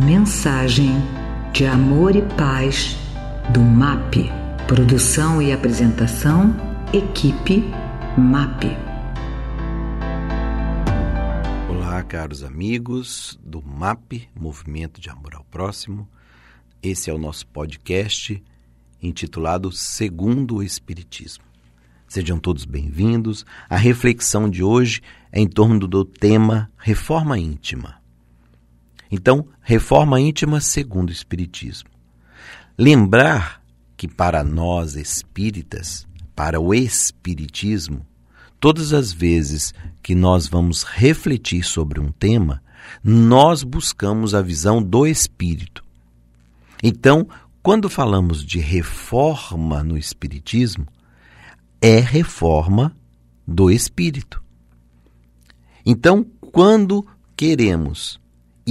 Mensagem de amor e paz do MAP. Produção e apresentação, equipe MAP. Olá, caros amigos do MAP, Movimento de Amor ao Próximo. Esse é o nosso podcast intitulado Segundo o Espiritismo. Sejam todos bem-vindos. A reflexão de hoje é em torno do tema reforma íntima. Então, reforma íntima segundo o Espiritismo. Lembrar que para nós espíritas, para o Espiritismo, todas as vezes que nós vamos refletir sobre um tema, nós buscamos a visão do Espírito. Então, quando falamos de reforma no Espiritismo, é reforma do espírito. Então, quando queremos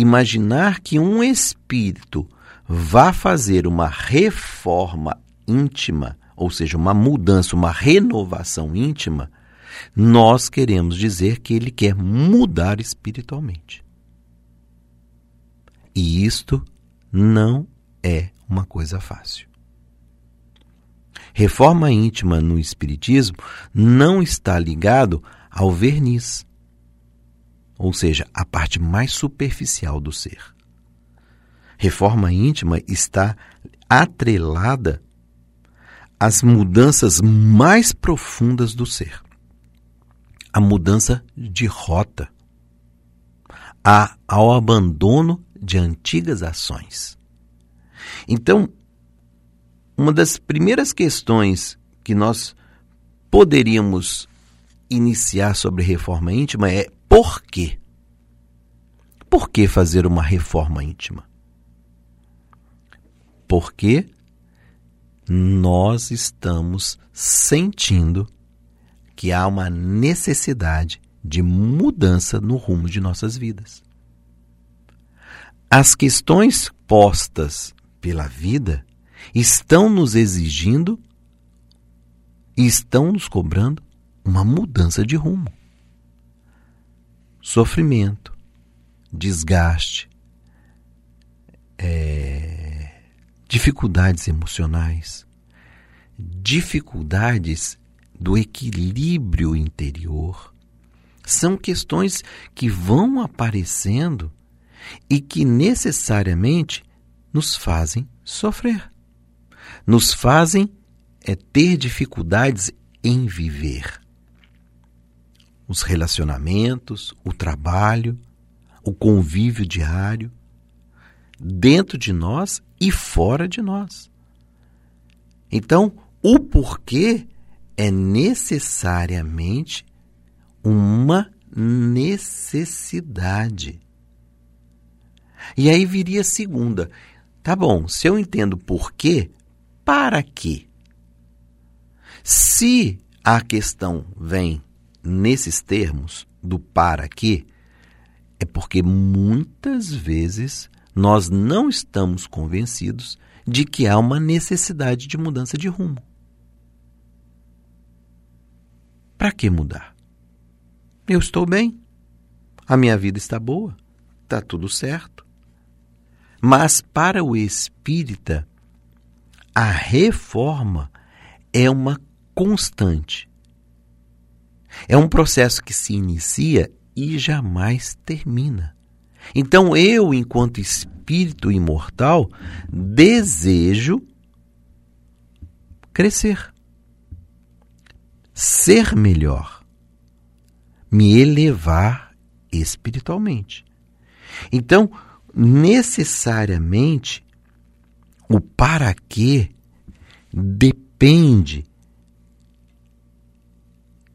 imaginar que um espírito vá fazer uma reforma íntima, ou seja, uma mudança, uma renovação íntima, nós queremos dizer que ele quer mudar espiritualmente. E isto não é uma coisa fácil. Reforma íntima no espiritismo não está ligado ao verniz, ou seja, a parte mais superficial do ser. Reforma íntima está atrelada às mudanças mais profundas do ser. A mudança de rota, a, ao abandono de antigas ações. Então, uma das primeiras questões que nós poderíamos iniciar sobre reforma íntima é por quê? Por que fazer uma reforma íntima? Porque nós estamos sentindo que há uma necessidade de mudança no rumo de nossas vidas. As questões postas pela vida estão nos exigindo e estão nos cobrando uma mudança de rumo. Sofrimento, desgaste, é, dificuldades emocionais, dificuldades do equilíbrio interior. São questões que vão aparecendo e que necessariamente nos fazem sofrer nos fazem é ter dificuldades em viver. Os relacionamentos, o trabalho, o convívio diário, dentro de nós e fora de nós. Então, o porquê é necessariamente uma necessidade. E aí viria a segunda. Tá bom, se eu entendo porquê, para quê? Se a questão vem nesses termos do para quê, é porque muitas vezes nós não estamos convencidos de que há uma necessidade de mudança de rumo. Para que mudar? Eu estou bem. A minha vida está boa. Está tudo certo. Mas para o espírita, a reforma é uma constante. É um processo que se inicia e jamais termina. Então eu, enquanto espírito imortal, desejo crescer, ser melhor, me elevar espiritualmente. Então, necessariamente, o para quê depende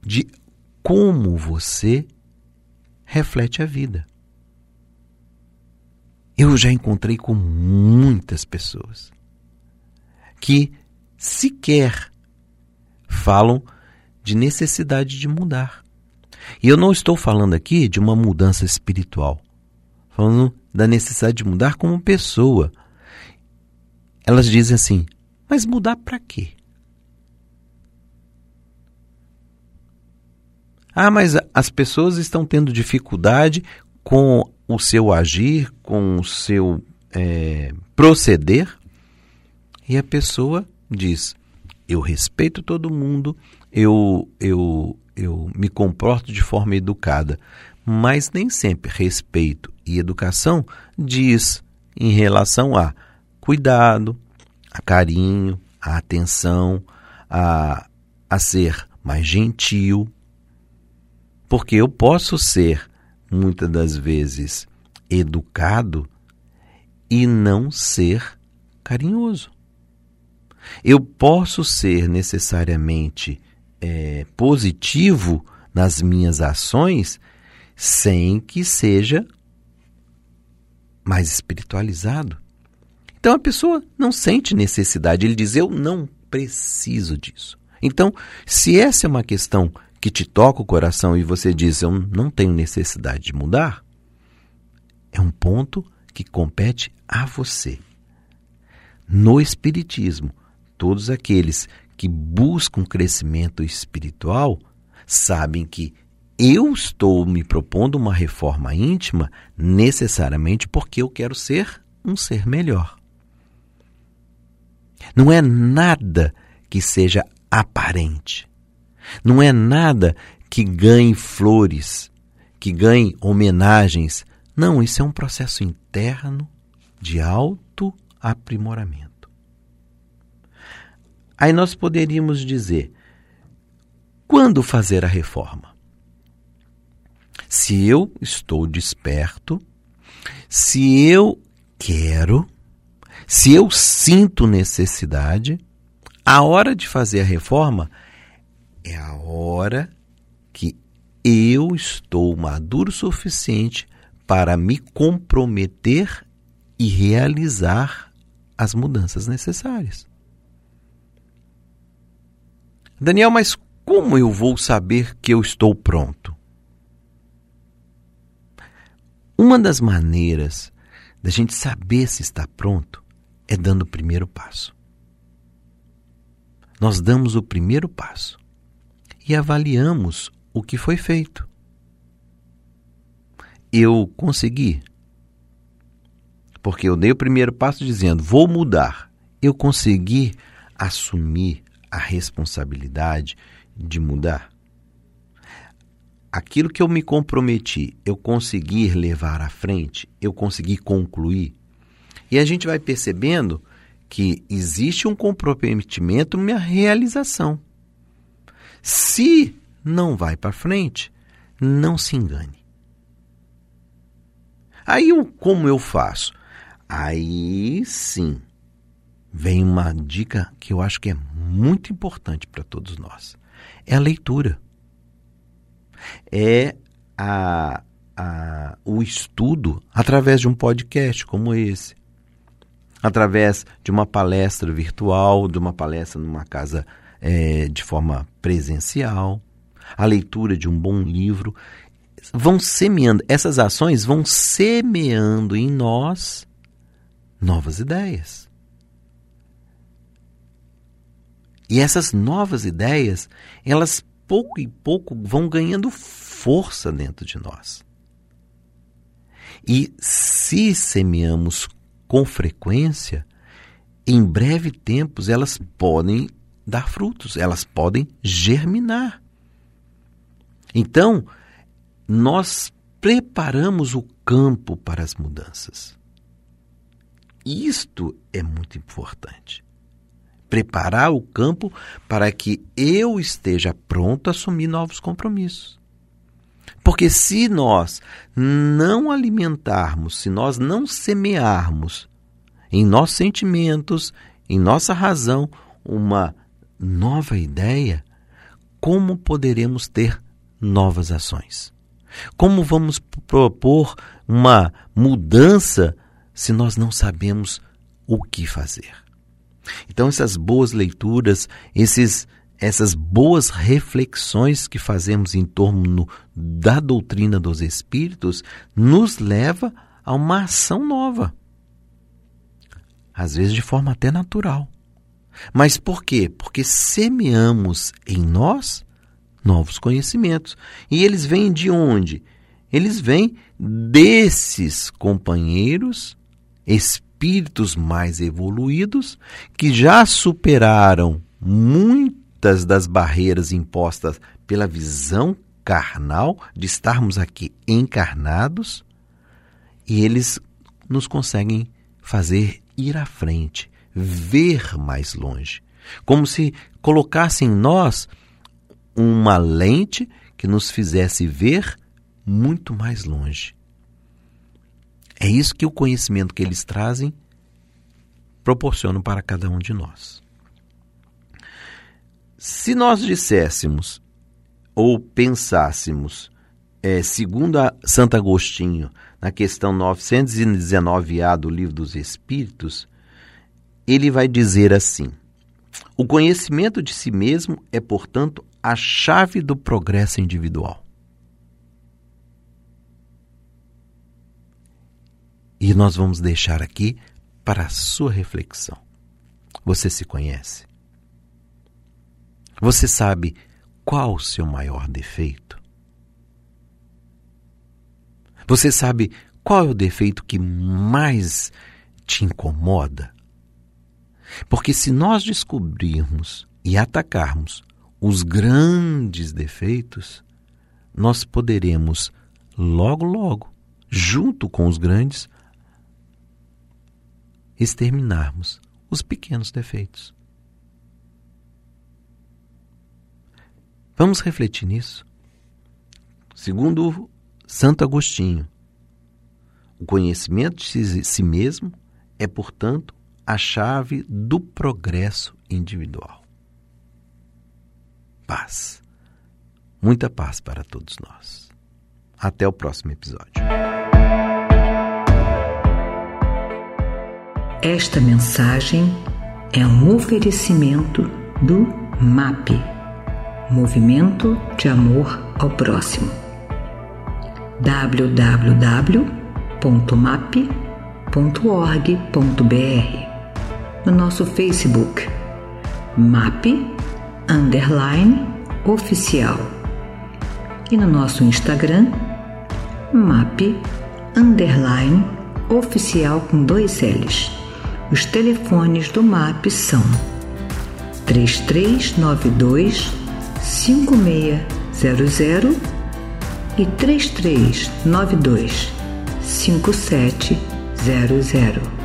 de como você reflete a vida. Eu já encontrei com muitas pessoas que sequer falam de necessidade de mudar. E eu não estou falando aqui de uma mudança espiritual, falando da necessidade de mudar como pessoa, elas dizem assim: mas mudar para quê? Ah, mas as pessoas estão tendo dificuldade com o seu agir, com o seu é, proceder e a pessoa diz: eu respeito todo mundo, eu, eu, eu me comporto de forma educada, mas nem sempre respeito e educação diz em relação a cuidado, a carinho, a atenção, a, a ser mais gentil. Porque eu posso ser, muitas das vezes, educado e não ser carinhoso. Eu posso ser necessariamente é, positivo nas minhas ações sem que seja mais espiritualizado. Então a pessoa não sente necessidade, ele diz: Eu não preciso disso. Então, se essa é uma questão que te toca o coração e você diz: Eu não tenho necessidade de mudar, é um ponto que compete a você. No Espiritismo, todos aqueles que buscam crescimento espiritual sabem que eu estou me propondo uma reforma íntima necessariamente porque eu quero ser um ser melhor. Não é nada que seja aparente. Não é nada que ganhe flores, que ganhe homenagens. Não, isso é um processo interno de auto-aprimoramento. Aí nós poderíamos dizer: quando fazer a reforma? Se eu estou desperto, se eu quero, se eu sinto necessidade, a hora de fazer a reforma é a hora que eu estou maduro o suficiente para me comprometer e realizar as mudanças necessárias. Daniel, mas como eu vou saber que eu estou pronto? Uma das maneiras da gente saber se está pronto é dando o primeiro passo. Nós damos o primeiro passo e avaliamos o que foi feito. Eu consegui. Porque eu dei o primeiro passo dizendo: vou mudar. Eu consegui assumir a responsabilidade de mudar aquilo que eu me comprometi, eu conseguir levar à frente, eu conseguir concluir. E a gente vai percebendo que existe um comprometimento na realização. Se não vai para frente, não se engane. Aí como eu faço? Aí sim vem uma dica que eu acho que é muito importante para todos nós. É a leitura é a, a, o estudo através de um podcast como esse, através de uma palestra virtual, de uma palestra numa casa é, de forma presencial, a leitura de um bom livro, vão semeando, essas ações vão semeando em nós novas ideias. E essas novas ideias, elas pouco e pouco vão ganhando força dentro de nós. E se semeamos com frequência, em breve tempos elas podem dar frutos, elas podem germinar. Então, nós preparamos o campo para as mudanças. Isto é muito importante preparar o campo para que eu esteja pronto a assumir novos compromissos. Porque se nós não alimentarmos, se nós não semearmos em nossos sentimentos, em nossa razão, uma nova ideia, como poderemos ter novas ações? Como vamos propor uma mudança se nós não sabemos o que fazer? Então, essas boas leituras, esses, essas boas reflexões que fazemos em torno da doutrina dos Espíritos, nos leva a uma ação nova. Às vezes de forma até natural. Mas por quê? Porque semeamos em nós novos conhecimentos. E eles vêm de onde? Eles vêm desses companheiros espíritos mais evoluídos que já superaram muitas das barreiras impostas pela visão carnal de estarmos aqui encarnados e eles nos conseguem fazer ir à frente, ver mais longe, como se colocassem em nós uma lente que nos fizesse ver muito mais longe. É isso que o conhecimento que eles trazem proporciona para cada um de nós. Se nós disséssemos ou pensássemos, é, segundo Santo Agostinho, na questão 919A do Livro dos Espíritos, ele vai dizer assim: o conhecimento de si mesmo é, portanto, a chave do progresso individual. E nós vamos deixar aqui para a sua reflexão. Você se conhece? Você sabe qual o seu maior defeito? Você sabe qual é o defeito que mais te incomoda? Porque se nós descobrirmos e atacarmos os grandes defeitos, nós poderemos logo, logo, junto com os grandes, exterminarmos os pequenos defeitos. Vamos refletir nisso. Segundo Santo Agostinho, o conhecimento de si mesmo é, portanto, a chave do progresso individual. Paz. Muita paz para todos nós. Até o próximo episódio. Esta mensagem é um oferecimento do MAP Movimento de Amor ao Próximo. www.map.org.br No nosso Facebook MAP Underline Oficial e no nosso Instagram MAP Underline Oficial com dois L's. Os telefones do MAP são 3392 5600 e 3392 5700.